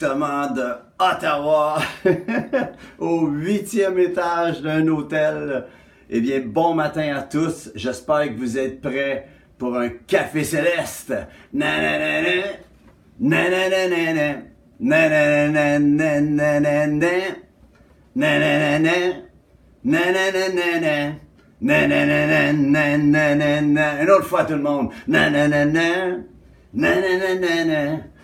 de Ottawa, au huitième étage d'un hôtel. Eh bien, bon matin à tous. J'espère que vous êtes prêts pour un café céleste. Une autre fois tout le monde.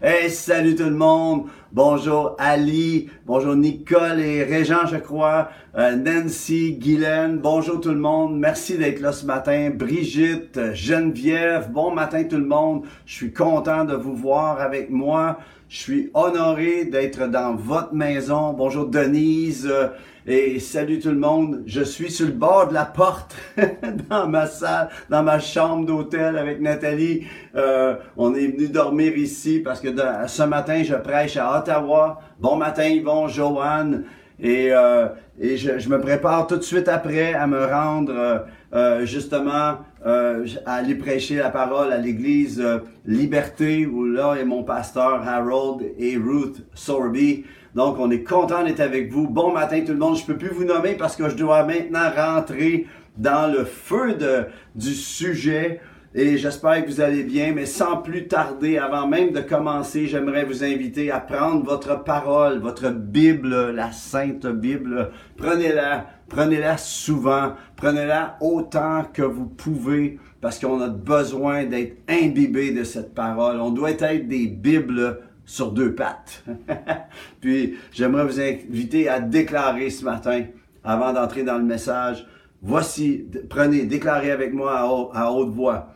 Hey, salut tout le monde. Bonjour Ali, bonjour Nicole et Régent, je crois, euh, Nancy, Guylaine, bonjour tout le monde. Merci d'être là ce matin. Brigitte, Geneviève, bon matin tout le monde. Je suis content de vous voir avec moi. Je suis honoré d'être dans votre maison. Bonjour Denise euh, et salut tout le monde. Je suis sur le bord de la porte dans ma salle, dans ma chambre d'hôtel avec Nathalie. Euh, on est venu dormir ici parce que ce matin je prêche à Ottawa. Bon matin Yvon, Joanne. Et, euh, et je, me prépare tout de suite après à me rendre euh justement euh, à aller prêcher la parole à l'église euh, Liberté où là est mon pasteur Harold et Ruth Sorby. Donc on est content d'être avec vous. Bon matin tout le monde. Je peux plus vous nommer parce que je dois maintenant rentrer dans le feu de, du sujet et j'espère que vous allez bien, mais sans plus tarder, avant même de commencer, j'aimerais vous inviter à prendre votre parole, votre Bible, la Sainte Bible. Prenez-la, prenez-la souvent, prenez-la autant que vous pouvez, parce qu'on a besoin d'être imbibé de cette parole. On doit être des Bibles sur deux pattes. Puis j'aimerais vous inviter à déclarer ce matin, avant d'entrer dans le message, voici, prenez, déclarez avec moi à haute voix.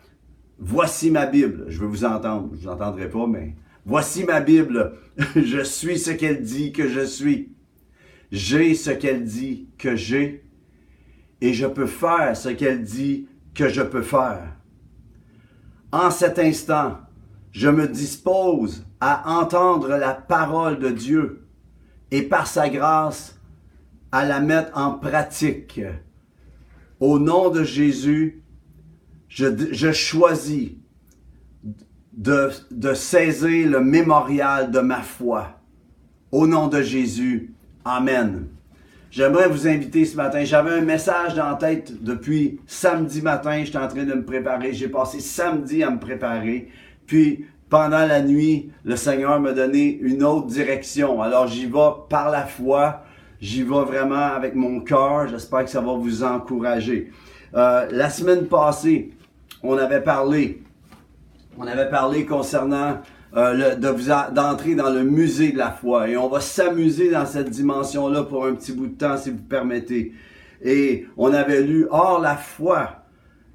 Voici ma Bible. Je veux vous entendre. Je vous entendrai pas, mais voici ma Bible. je suis ce qu'elle dit que je suis. J'ai ce qu'elle dit que j'ai. Et je peux faire ce qu'elle dit que je peux faire. En cet instant, je me dispose à entendre la parole de Dieu et par sa grâce à la mettre en pratique. Au nom de Jésus, je, choisis de, saisir le mémorial de ma foi. Au nom de Jésus. Amen. J'aimerais vous inviter ce matin. J'avais un message dans la tête depuis samedi matin. J'étais en train de me préparer. J'ai passé samedi à me préparer. Puis, pendant la nuit, le Seigneur m'a donné une autre direction. Alors, j'y vais par la foi. J'y vais vraiment avec mon cœur. J'espère que ça va vous encourager. Euh, la semaine passée, on avait parlé, on avait parlé concernant euh, d'entrer dans le musée de la foi. Et on va s'amuser dans cette dimension-là pour un petit bout de temps, si vous permettez. Et on avait lu, Or la foi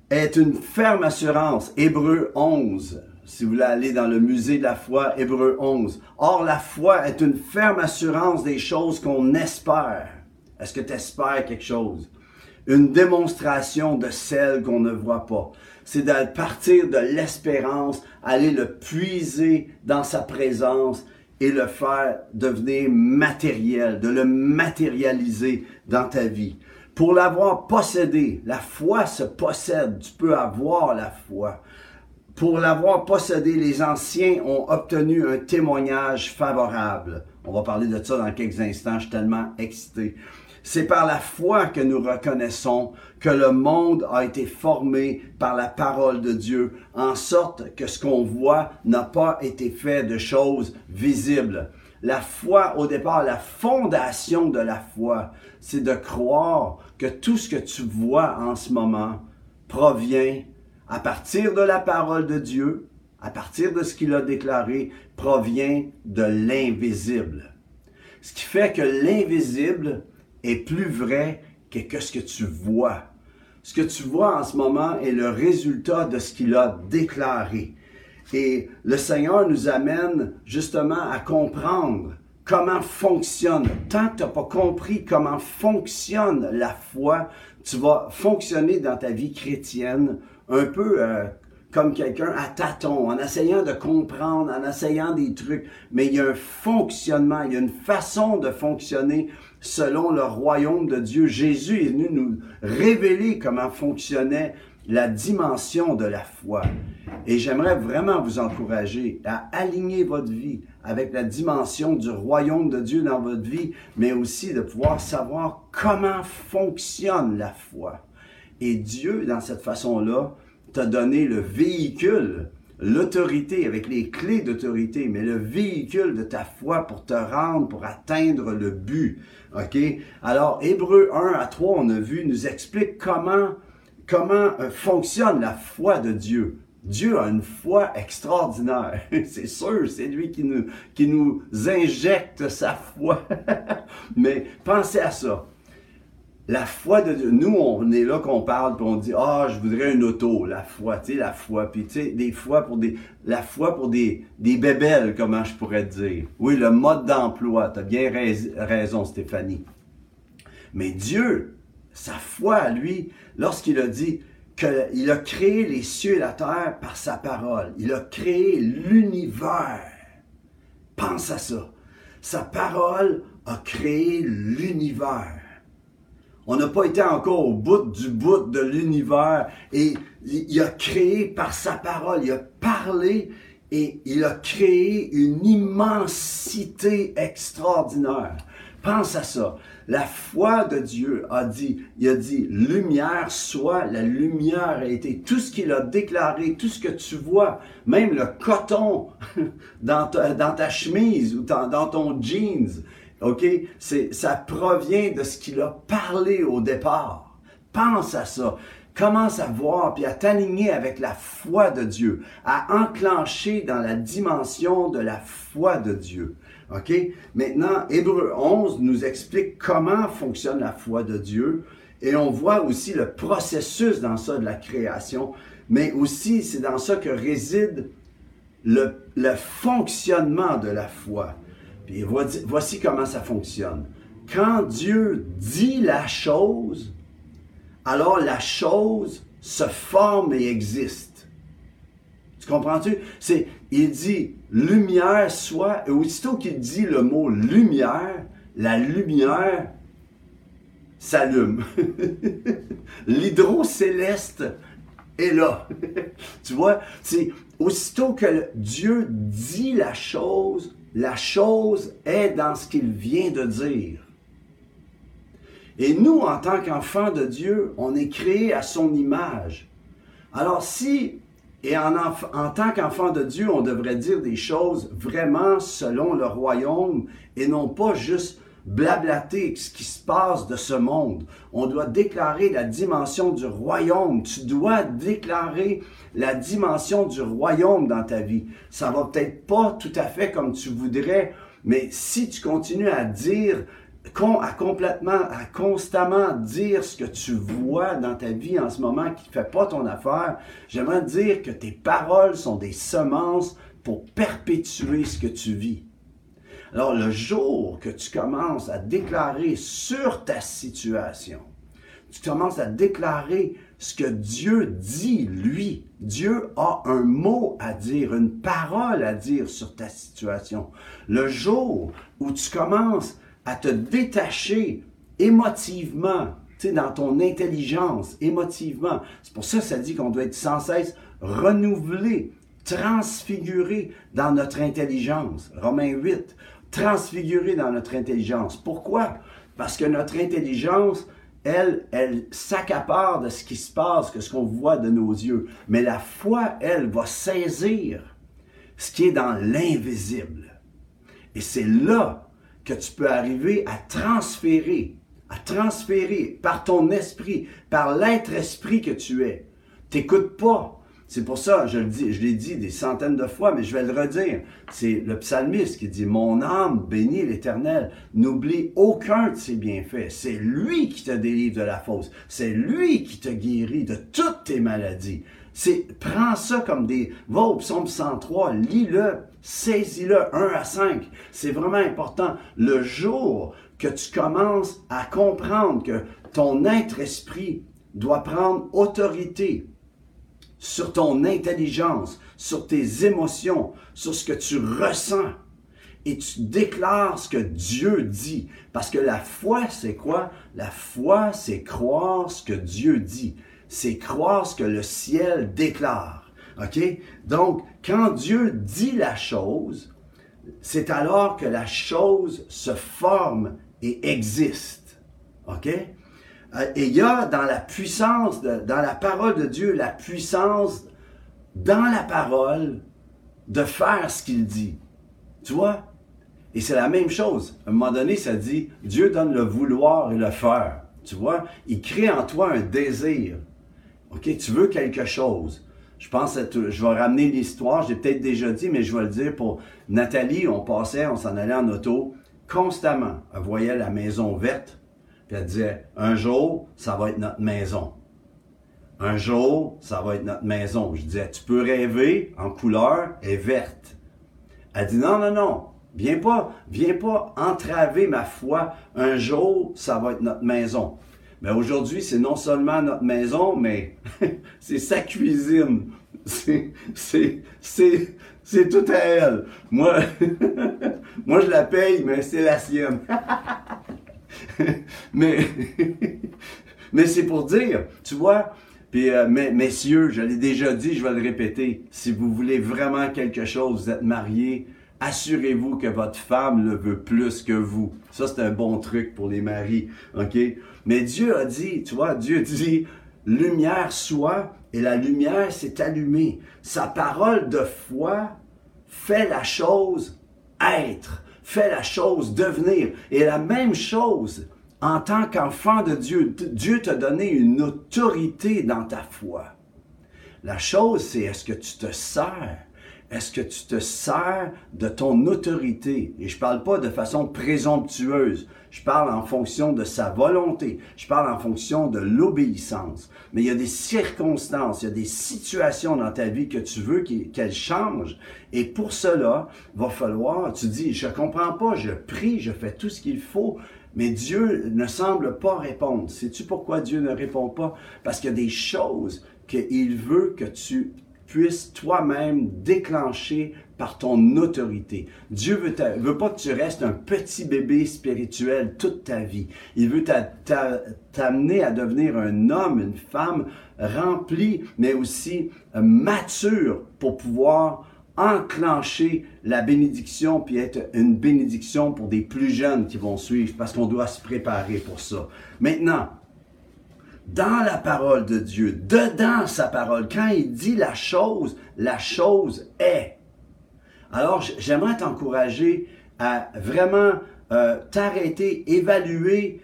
est une ferme assurance. Hébreu 11. Si vous voulez aller dans le musée de la foi, Hébreu 11. Or la foi est une ferme assurance des choses qu'on espère. Est-ce que tu espères quelque chose? Une démonstration de celles qu'on ne voit pas c'est de partir de l'espérance, aller le puiser dans sa présence et le faire devenir matériel, de le matérialiser dans ta vie. Pour l'avoir possédé, la foi se possède, tu peux avoir la foi. Pour l'avoir possédé, les anciens ont obtenu un témoignage favorable. On va parler de ça dans quelques instants, je suis tellement excité. C'est par la foi que nous reconnaissons que le monde a été formé par la parole de Dieu, en sorte que ce qu'on voit n'a pas été fait de choses visibles. La foi, au départ, la fondation de la foi, c'est de croire que tout ce que tu vois en ce moment provient à partir de la parole de Dieu, à partir de ce qu'il a déclaré, provient de l'invisible. Ce qui fait que l'invisible est plus vrai que, ce que tu vois. Ce que tu vois en ce moment est le résultat de ce qu'il a déclaré. Et le Seigneur nous amène justement à comprendre comment fonctionne. Tant que tu n'as pas compris comment fonctionne la foi, tu vas fonctionner dans ta vie chrétienne un peu euh, comme quelqu'un à tâtons, en essayant de comprendre, en essayant des trucs, mais il y a un fonctionnement, il y a une façon de fonctionner selon le royaume de Dieu. Jésus est venu nous révéler comment fonctionnait la dimension de la foi. Et j'aimerais vraiment vous encourager à aligner votre vie avec la dimension du royaume de Dieu dans votre vie, mais aussi de pouvoir savoir comment fonctionne la foi. Et Dieu, dans cette façon-là, t'a donné le véhicule, l'autorité avec les clés d'autorité, mais le véhicule de ta foi pour te rendre, pour atteindre le but. OK? Alors, Hébreu 1 à 3, on a vu, nous explique comment, comment euh, fonctionne la foi de Dieu. Dieu a une foi extraordinaire. c'est sûr, c'est lui qui nous, qui nous injecte sa foi. Mais pensez à ça. La foi de Dieu, nous, on est là qu'on parle, puis on dit, ah, je voudrais une auto, la foi, tu sais, la foi, puis tu sais, des fois pour des, la foi pour des, des bébelles, comment je pourrais dire? Oui, le mode d'emploi, tu as bien raison, Stéphanie. Mais Dieu, sa foi à lui, lorsqu'il a dit, qu'il a créé les cieux et la terre par sa parole. Il a créé l'univers. Pense à ça. Sa parole a créé l'univers. On n'a pas été encore au bout du bout de l'univers et il a créé par sa parole, il a parlé et il a créé une immensité extraordinaire. Pense à ça. La foi de Dieu a dit, il a dit, lumière soit, la lumière a été. Tout ce qu'il a déclaré, tout ce que tu vois, même le coton dans ta, chemise ou dans ton jeans, OK? Ça provient de ce qu'il a parlé au départ. Pense à ça. Commence à voir puis à t'aligner avec la foi de Dieu, à enclencher dans la dimension de la foi de Dieu. OK? Maintenant, Hébreu 11 nous explique comment fonctionne la foi de Dieu et on voit aussi le processus dans ça de la création, mais aussi c'est dans ça que réside le fonctionnement de la foi. Voici comment ça fonctionne. Quand Dieu dit la chose, alors la chose se forme et existe. Tu comprends-tu? C'est, il dit lumière soit, et aussitôt qu'il dit le mot lumière, la lumière s'allume. L'hydrocéleste est là. tu vois, c'est aussitôt que Dieu dit la chose, la chose est dans ce qu'il vient de dire. Et nous, en tant qu'enfants de Dieu, on est créés à son image. Alors si et en, tant qu'enfant de Dieu, on devrait dire des choses vraiment selon le royaume et non pas juste blablater ce qui se passe de ce monde. On doit déclarer la dimension du royaume. Tu dois déclarer la dimension du royaume dans ta vie. Ça va peut-être pas tout à fait comme tu voudrais, mais si tu continues à dire à complètement, à constamment dire ce que tu vois dans ta vie en ce moment qui ne fait pas ton affaire, j'aimerais dire que tes paroles sont des semences pour perpétuer ce que tu vis. Alors le jour que tu commences à déclarer sur ta situation, tu commences à déclarer ce que Dieu dit, lui. Dieu a un mot à dire, une parole à dire sur ta situation. Le jour où tu commences à te détacher émotivement, tu sais, dans ton intelligence, émotivement. C'est pour ça que ça dit qu'on doit être sans cesse renouvelé, transfiguré dans notre intelligence. Romains 8, transfiguré dans notre intelligence. Pourquoi? Parce que notre intelligence, elle, elle s'accapare de ce qui se passe, que ce qu'on voit de nos yeux. Mais la foi, elle, va saisir ce qui est dans l'invisible. Et c'est là que tu peux arriver à transférer, à transférer par ton esprit, par l'être esprit que tu es. T'écoutes pas. C'est pour ça, je le dis, je l'ai dit des centaines de fois, mais je vais le redire. C'est le psalmiste qui dit, mon âme bénit l'éternel. N'oublie aucun de ses bienfaits. C'est lui qui te délivre de la fausse. C'est lui qui te guérit de toutes tes maladies. C'est, prends ça comme des, va au psaume 103, lis-le, saisis-le 1 à 5. C'est vraiment important. Le jour que tu commences à comprendre que ton être esprit doit prendre autorité sur ton intelligence, sur tes émotions, sur ce que tu ressens. Et tu déclares ce que Dieu dit. Parce que la foi, c'est quoi? La foi, c'est croire ce que Dieu dit. C'est croire ce que le ciel déclare. OK? Donc, quand Dieu dit la chose, c'est alors que la chose se forme et existe. OK? Euh, et il y a dans la puissance, dans la parole de Dieu, la puissance dans la parole de faire ce qu'il dit. Tu vois? Et c'est la même chose. À un moment donné, ça dit, Dieu donne le vouloir et le faire. Tu vois? Il crée en toi un désir. OK? Tu veux quelque chose. Je pense que je vais ramener l'histoire, j'ai peut-être déjà dit, mais je vais le dire pour Nathalie, on passait, on s'en allait en auto constamment. Elle voyait la maison verte, puis elle disait, un jour, ça va être notre maison. Un jour, ça va être notre maison. Je disais, tu peux rêver en couleur et verte. Elle dit, non, non, non, viens pas, viens pas entraver ma foi. Un jour, ça va être notre maison. Mais aujourd'hui, c'est non seulement notre maison, mais c'est sa cuisine. C'est, tout à elle. Moi, moi, je la paye, mais c'est la sienne. mais, mais c'est pour dire, tu vois, puis, euh, messieurs, je l'ai déjà dit, je vais le répéter, si vous voulez vraiment quelque chose, vous êtes mariés, assurez-vous que votre femme le veut plus que vous. Ça, c'est un bon truc pour les maris, OK? Mais Dieu a dit, tu vois, Dieu dit, lumière soit, et la lumière s'est allumée. Sa parole de foi fait la chose être, fait la chose devenir. Et la même chose, en tant qu'enfant de Dieu, Dieu t'a donné une autorité dans ta foi. La chose, c'est est-ce que tu te sers est-ce que tu te sers de ton autorité? Et je parle pas de façon présomptueuse. Je parle en fonction de sa volonté. Je parle en fonction de l'obéissance. Mais il y a des circonstances, il y a des situations dans ta vie que tu veux qu'elles changent. Et pour cela, va falloir, tu dis, je comprends pas, je prie, je fais tout ce qu'il faut, mais Dieu ne semble pas répondre. Sais-tu pourquoi Dieu ne répond pas? Parce qu'il y a des choses qu'il veut que tu puisses toi-même déclencher par ton autorité. Dieu veut, veut pas que tu restes un petit bébé spirituel toute ta vie. Il veut t'amener à devenir un homme, une femme remplie, mais aussi euh, mature pour pouvoir enclencher la bénédiction puis être une bénédiction pour des plus jeunes qui vont suivre parce qu'on doit se préparer pour ça. Maintenant, dans la parole de Dieu, dedans sa parole. Quand il dit la chose, la chose est. Alors, j'aimerais t'encourager à vraiment euh, t'arrêter, évaluer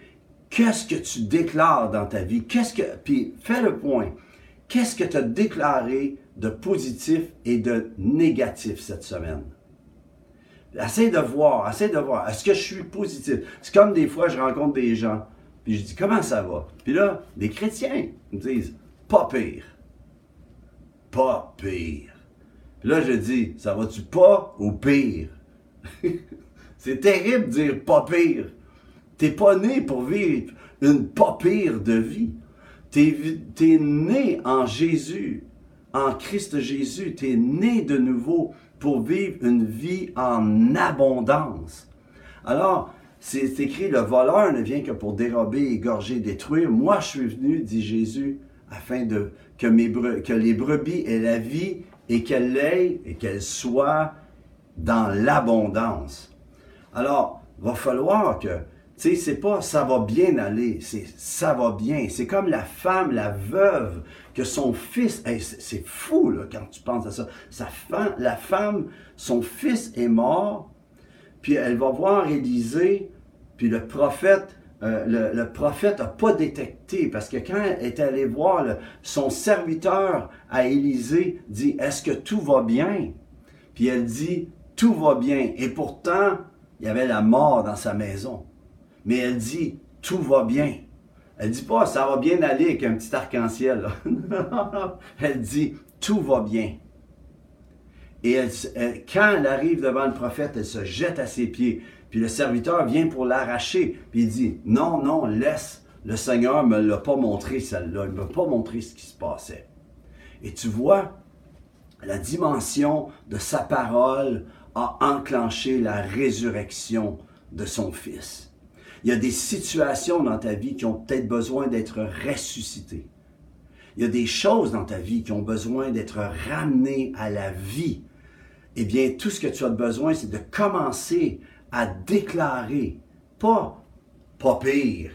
qu'est-ce que tu déclares dans ta vie. Qu'est-ce que, puis fais le point. Qu'est-ce que tu as déclaré de positif et de négatif cette semaine? Essaye de voir, essaye de voir. Est-ce que je suis positif? C'est comme des fois, je rencontre des gens. Puis je dis, comment ça va? Puis là, des chrétiens me disent, pas pire. Pas pire. Puis là, je dis, ça va-tu pas ou pire? C'est terrible de dire pas pire. T'es pas né pour vivre une pas pire de vie. T'es es né en Jésus, en Christ Jésus. T'es né de nouveau pour vivre une vie en abondance. Alors, c'est écrit, le voleur ne vient que pour dérober, égorger, détruire. Moi, je suis venu, dit Jésus, afin que, les brebis aient la vie et qu'elles l'aient et qu'elles soient dans l'abondance. Alors, va falloir que, tu sais, c'est pas ça va bien aller, c'est ça va bien. C'est comme la femme, la veuve, que son fils, c'est fou là, quand tu penses à ça. La femme, son fils est mort, puis elle va voir Élisée, puis le prophète, euh, le, n'a pas détecté, parce que quand elle est allée voir son serviteur à Élisée, dit, est-ce que tout va bien? Puis elle dit, tout va bien. Et pourtant, il y avait la mort dans sa maison. Mais elle dit, tout va bien. Elle dit pas, ça va bien aller avec un petit arc-en-ciel. elle dit, tout va bien. Et quand elle arrive devant le prophète, elle se jette à ses pieds. Puis le serviteur vient pour l'arracher. Puis il dit, non, non, laisse. Le Seigneur ne me l'a pas montré celle-là. Il ne m'a pas montré ce qui se passait. Et tu vois, la dimension de sa parole a enclenché la résurrection de son Fils. Il y a des situations dans ta vie qui ont peut-être besoin d'être ressuscitées. Il y a des choses dans ta vie qui ont besoin d'être ramenées à la vie. Eh bien, tout ce que tu as besoin, c'est de commencer à déclarer, pas pas pire,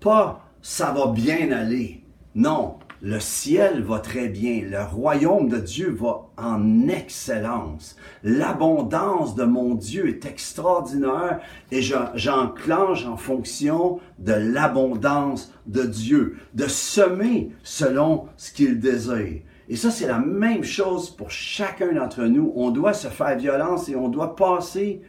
pas ça va bien aller. Non, le ciel va très bien, le royaume de Dieu va en excellence. L'abondance de mon Dieu est extraordinaire et j'enclenche en fonction de l'abondance de Dieu, de semer selon ce qu'il désire. Et ça, c'est la même chose pour chacun d'entre nous. On doit se faire violence et on doit passer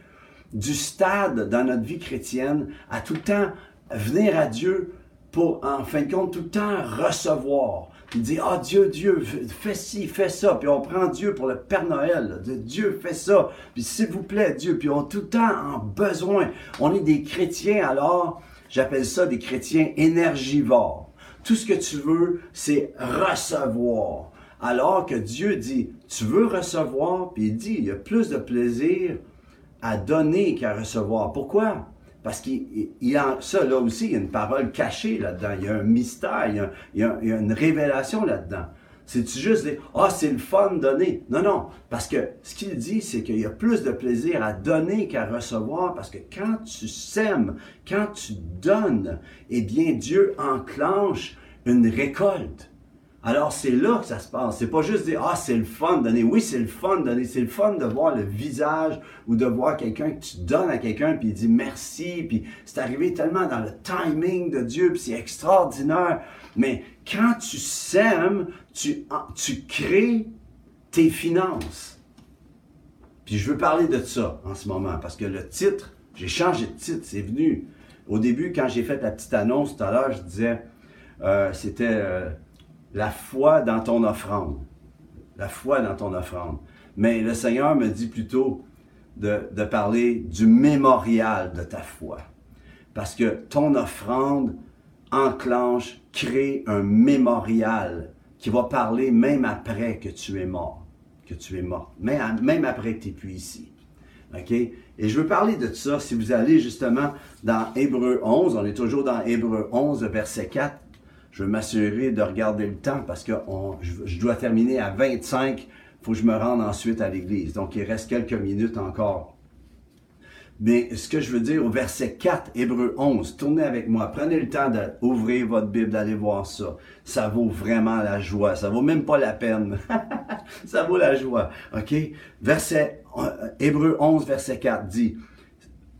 du stade dans notre vie chrétienne à tout le temps venir à Dieu pour, en fin de compte, tout le temps recevoir. Il dit, ah Dieu, Dieu, fais ci, fais ça. Puis on prend Dieu pour le Père Noël. Dieu, fais ça. Puis s'il vous plaît, Dieu. Puis on tout le temps en besoin. On est des chrétiens, alors, j'appelle ça des chrétiens énergivores. Tout ce que tu veux, c'est recevoir. Alors que Dieu dit, tu veux recevoir, puis il dit, il y a plus de plaisir à donner qu'à recevoir. Pourquoi? Parce qu'il y a ça là aussi, il y a une parole cachée là-dedans, il y a un mystère, il y a, une révélation là-dedans. C'est-tu juste ah, c'est le fun de donner? Non, non. Parce que ce qu'il dit, c'est qu'il y a plus de plaisir à donner qu'à recevoir. Parce que quand tu sèmes, quand tu donnes, eh bien, Dieu enclenche une récolte. Alors c'est là que ça se passe. C'est pas juste dire ah c'est le fun de donner. Oui c'est le fun de donner. C'est le fun de voir le visage ou de voir quelqu'un que tu donnes à quelqu'un puis il dit merci puis c'est arrivé tellement dans le timing de Dieu puis c'est extraordinaire. Mais quand tu sèmes, tu tu crées tes finances. Puis je veux parler de ça en ce moment parce que le titre, j'ai changé de titre, c'est venu. Au début quand j'ai fait la petite annonce tout à l'heure, je disais euh, c'était euh, la foi dans ton offrande. La foi dans ton offrande. Mais le Seigneur me dit plutôt de, parler du mémorial de ta foi. Parce que ton offrande enclenche, crée un mémorial qui va parler même après que tu es mort, que tu es mort, même, même après que tu n'es plus ici. OK? Et je veux parler de ça si vous allez justement dans Hébreu 11, on est toujours dans Hébreu 11, verset 4 je veux m'assurer de regarder le temps parce que je, dois terminer à 25. Il faut que je me rende ensuite à l'église. Donc, il reste quelques minutes encore. Mais ce que je veux dire au verset 4, Hébreu 11, tournez avec moi. Prenez le temps d'ouvrir votre Bible, d'aller voir ça. Ça vaut vraiment la joie. Ça vaut même pas la peine. ça vaut la joie. OK? Verset, euh, Hébreu 11, verset 4 dit,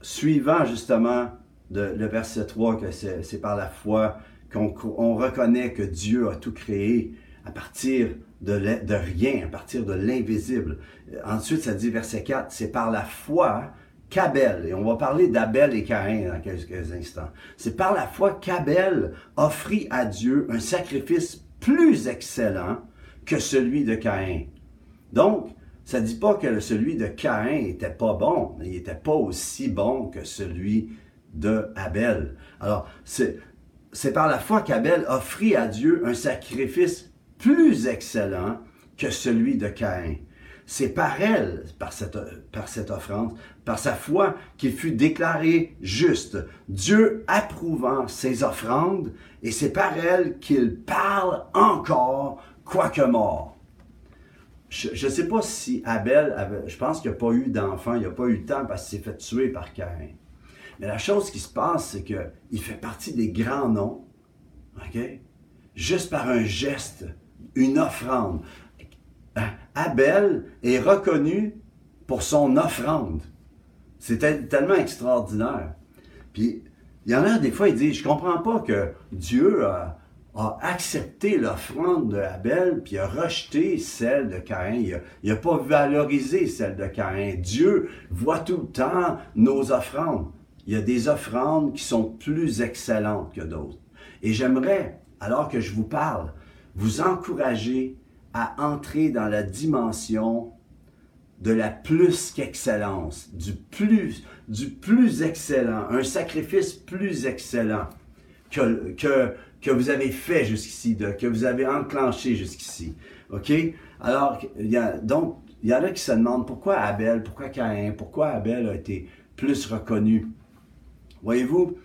suivant justement le verset 3, que c'est par la foi qu'on reconnaît que Dieu a tout créé à partir de, rien, à partir de l'invisible. Ensuite, ça dit, verset 4, c'est par la foi qu'Abel, et on va parler d'Abel et Caïn dans quelques instants, c'est par la foi qu'Abel offrit à Dieu un sacrifice plus excellent que celui de Caïn. Donc, ça ne dit pas que celui de Caïn n'était pas bon, mais il n'était pas aussi bon que celui de Abel. Alors, c'est c'est par la foi qu'Abel offrit à Dieu un sacrifice plus excellent que celui de Caïn. C'est par elle, par cette, par cette offrande, par sa foi, qu'il fut déclaré juste, Dieu approuvant ses offrandes, et c'est par elle qu'il parle encore, quoique mort. Je ne sais pas si Abel je pense qu'il n'a pas eu d'enfant, il n'a pas eu le temps parce qu'il s'est fait tuer par Caïn. Mais la chose qui se passe, c'est qu'il fait partie des grands noms, OK? Juste par un geste, une offrande. Abel est reconnu pour son offrande. C'était tellement extraordinaire. Puis, il y en a des fois, ils disent, je comprends pas que Dieu a, accepté l'offrande de Abel, puis a rejeté celle de Caïn. Il n'a pas valorisé celle de Caïn. Dieu voit tout le temps nos offrandes il y a des offrandes qui sont plus excellentes que d'autres. Et j'aimerais, alors que je vous parle, vous encourager à entrer dans la dimension de la plus qu'excellence, du plus, du plus excellent, un sacrifice plus excellent que, vous avez fait jusqu'ici, que vous avez enclenché jusqu'ici. OK? Alors, il y donc, il y en a qui se demandent pourquoi Abel, pourquoi Caïn, pourquoi Abel a été plus reconnu? Voyez-vous,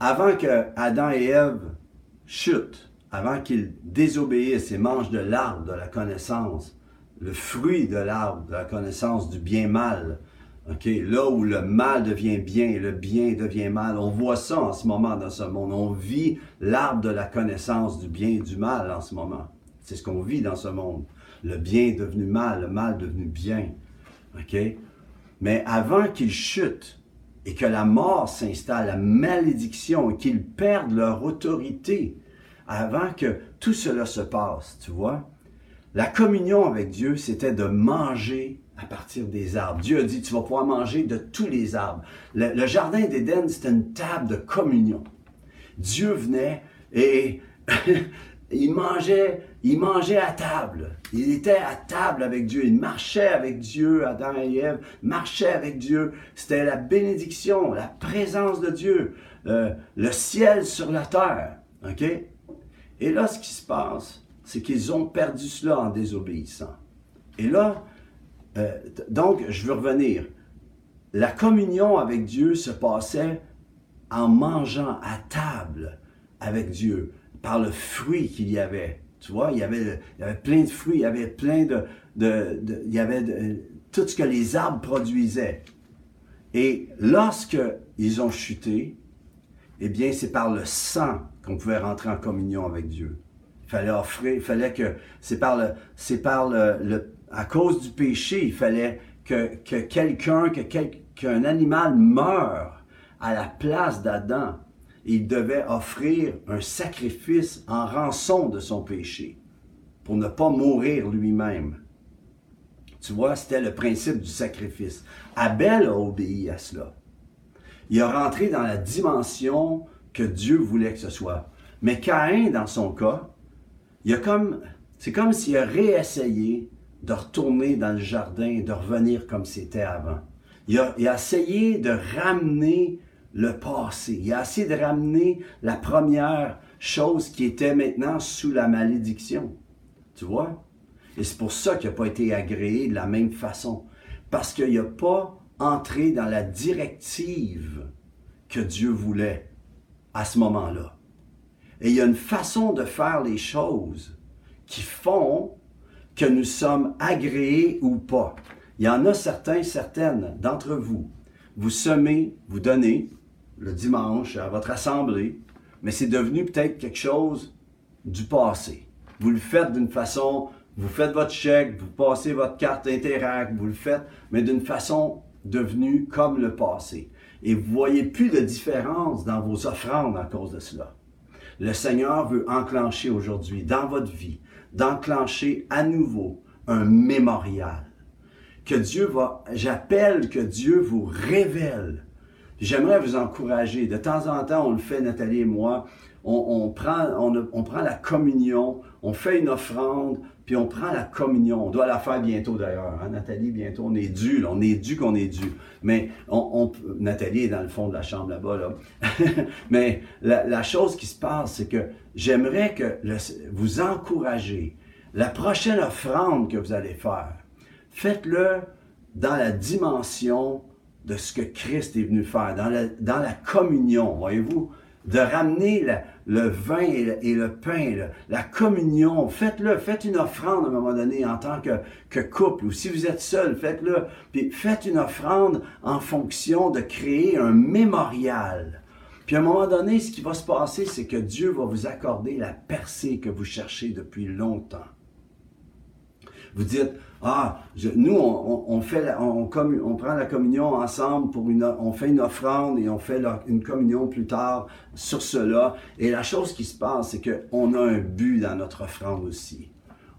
avant que Adam et Ève chutent, avant qu'ils désobéissent et mangent de l'arbre de la connaissance, le fruit de l'arbre de la connaissance du bien-mal, là où le mal devient bien et le bien devient mal, on voit ça en ce moment dans ce monde. On vit l'arbre de la connaissance du bien et du mal en ce moment. C'est ce qu'on vit dans ce monde. Le bien est devenu mal, le mal devenu bien. Mais avant qu'ils chutent et que la mort s'installe, la malédiction, et qu'ils perdent leur autorité, avant que tout cela se passe, tu vois, la communion avec Dieu, c'était de manger à partir des arbres. Dieu a dit, tu vas pouvoir manger de tous les arbres. Le, jardin d'Éden, c'était une table de communion. Dieu venait et il mangeait, il mangeait à table. Il était à table avec Dieu. Il marchait avec Dieu, Adam et Ève marchaient avec Dieu. C'était la bénédiction, la présence de Dieu, euh, le ciel sur la terre. OK? Et là, ce qui se passe, c'est qu'ils ont perdu cela en désobéissant. Et là, euh, donc, je veux revenir. La communion avec Dieu se passait en mangeant à table avec Dieu par le fruit qu'il y avait. Tu vois, il y avait, plein de fruits, il y avait plein de, il y avait tout ce que les arbres produisaient. Et lorsque ils ont chuté, eh bien, c'est par le sang qu'on pouvait rentrer en communion avec Dieu. Il fallait offrir, il fallait que, c'est par le, c'est par le, à cause du péché, il fallait que, que quelqu'un, que qu'un animal meure à la place d'Adam il devait offrir un sacrifice en rançon de son péché pour ne pas mourir lui-même. Tu vois, c'était le principe du sacrifice. Abel a obéi à cela. Il a rentré dans la dimension que Dieu voulait que ce soit. Mais Caïn, dans son cas, il a comme, c'est comme s'il a réessayé de retourner dans le jardin, de revenir comme c'était avant. Il a, il a essayé de ramener le passé. Il a essayé de ramener la première chose qui était maintenant sous la malédiction. Tu vois? Et c'est pour ça qu'il n'a pas été agréé de la même façon. Parce qu'il n'a pas entré dans la directive que Dieu voulait à ce moment-là. Et il y a une façon de faire les choses qui font que nous sommes agréés ou pas. Il y en a certains, certaines d'entre vous. Vous semez, vous donnez, le dimanche à votre assemblée, mais c'est devenu peut-être quelque chose du passé. Vous le faites d'une façon, vous faites votre chèque, vous passez votre carte Interact, vous le faites, mais d'une façon devenue comme le passé. Et vous voyez plus de différence dans vos offrandes à cause de cela. Le Seigneur veut enclencher aujourd'hui dans votre vie, d'enclencher à nouveau un mémorial. Que Dieu va, j'appelle que Dieu vous révèle J'aimerais vous encourager. De temps en temps, on le fait, Nathalie et moi. On, prend, on, prend la communion, on fait une offrande, puis on prend la communion. On doit la faire bientôt d'ailleurs. Hein, Nathalie, bientôt, on est dû. on est dû qu'on est dû. Mais Nathalie est dans le fond de la chambre là-bas. Là. Mais la, chose qui se passe, c'est que j'aimerais que vous encourager. La prochaine offrande que vous allez faire, faites-le dans la dimension de ce que Christ est venu faire, dans la, communion, voyez-vous, de ramener le vin et le, pain, la communion, faites-le, faites une offrande à un moment donné en tant que, que couple, ou si vous êtes seul, faites-le, puis faites une offrande en fonction de créer un mémorial. Puis à un moment donné, ce qui va se passer, c'est que Dieu va vous accorder la percée que vous cherchez depuis longtemps. Vous dites, ah, nous, on, fait, on, prend la communion ensemble pour une, on fait une offrande et on fait une communion plus tard sur cela. Et la chose qui se passe, c'est qu'on a un but dans notre offrande aussi.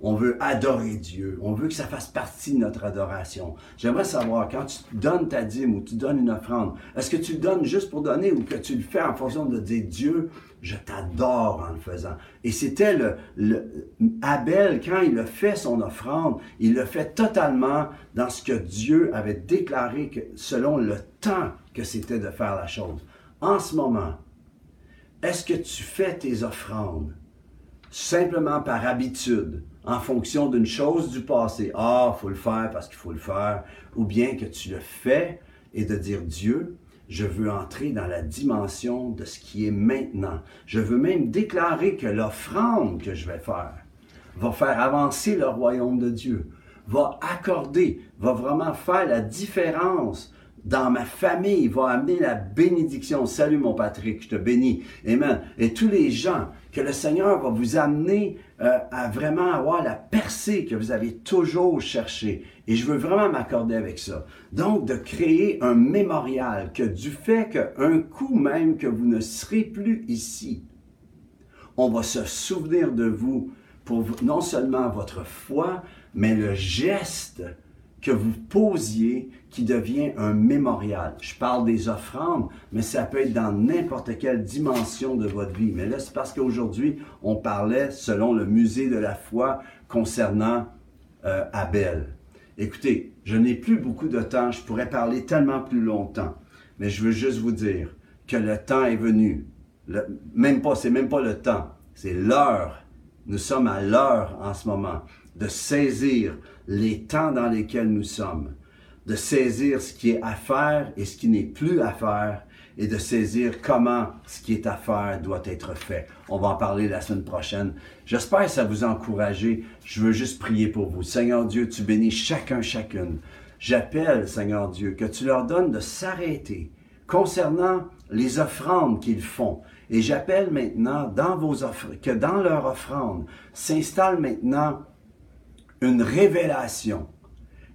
On veut adorer Dieu. On veut que ça fasse partie de notre adoration. J'aimerais savoir, quand tu donnes ta dîme ou tu donnes une offrande, est-ce que tu le donnes juste pour donner ou que tu le fais en fonction de dire Dieu, je t'adore en le faisant? Et c'était le, Abel, quand il a fait son offrande, il le fait totalement dans ce que Dieu avait déclaré que, selon le temps que c'était de faire la chose. En ce moment, Est-ce que tu fais tes offrandes simplement par habitude, en fonction d'une chose du passé? Ah, faut le faire parce qu'il faut le faire. Ou bien que tu le fais et de dire Dieu, je veux entrer dans la dimension de ce qui est maintenant. Je veux même déclarer que l'offrande que je vais faire va faire avancer le royaume de Dieu, va accorder, va vraiment faire la différence dans ma famille, va amener la bénédiction. Salut mon Patrick, je te bénis. Amen. Et tous les gens que le Seigneur va vous amener euh, à vraiment avoir la percée que vous avez toujours cherché. Et je veux vraiment m'accorder avec ça. Donc, de créer un mémorial que du fait qu'un coup même que vous ne serez plus ici, on va se souvenir de vous pour non seulement votre foi, mais le geste que vous posiez qui devient un mémorial. Je parle des offrandes, mais ça peut être dans n'importe quelle dimension de votre vie. Mais là, c'est parce qu'aujourd'hui, on parlait, selon le musée de la foi, concernant euh, Abel. Écoutez, je n'ai plus beaucoup de temps, je pourrais parler tellement plus longtemps, mais je veux juste vous dire que le temps est venu. même pas, c'est même pas le temps, c'est l'heure. Nous sommes à l'heure en ce moment de saisir les temps dans lesquels nous sommes, de saisir ce qui est à faire et ce qui n'est plus à faire, et de saisir comment ce qui est à faire doit être fait. On va en parler la semaine prochaine. J'espère que ça vous a encouragé. Je veux juste prier pour vous. Seigneur Dieu, tu bénis chacun, chacune. J'appelle, Seigneur Dieu, que tu leur donnes de s'arrêter concernant les offrandes qu'ils font. Et j'appelle maintenant dans vos offres, que dans leur offrande s'installe maintenant une révélation.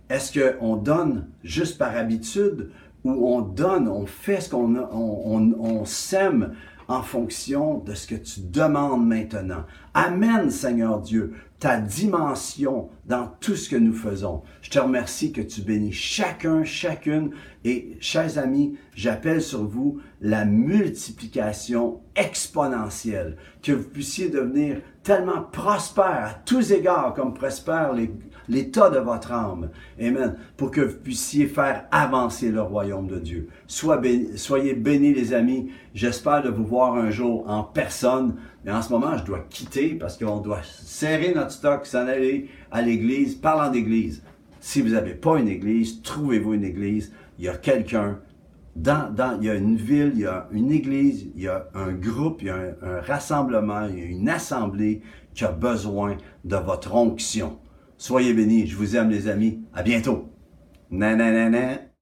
Est-ce qu'on donne juste par habitude ou on donne, on fait ce qu'on on, on, sème en fonction de ce que tu demandes maintenant? Amène, Seigneur Dieu, ta dimension dans tout ce que nous faisons. Je te remercie que tu bénis chacun, chacune. Et, chers amis, j'appelle sur vous la multiplication exponentielle, que vous puissiez devenir tellement prospère à tous égards comme prospère l'état de votre âme. Amen. Pour que vous puissiez faire avancer le royaume de Dieu. soyez bénis les amis. J'espère de vous voir un jour en personne. Mais en ce moment, je dois quitter parce qu'on doit serrer notre stock, s'en aller à l'église. Parlant d'église, si vous n'avez pas une église, trouvez-vous une église. Il y a quelqu'un dans, dans, il y a une ville, il y a une église, il y a un groupe, il y a un, rassemblement, il y a une assemblée qui a besoin de votre onction. Soyez bénis. Je vous aime, les amis. À bientôt. Nanana.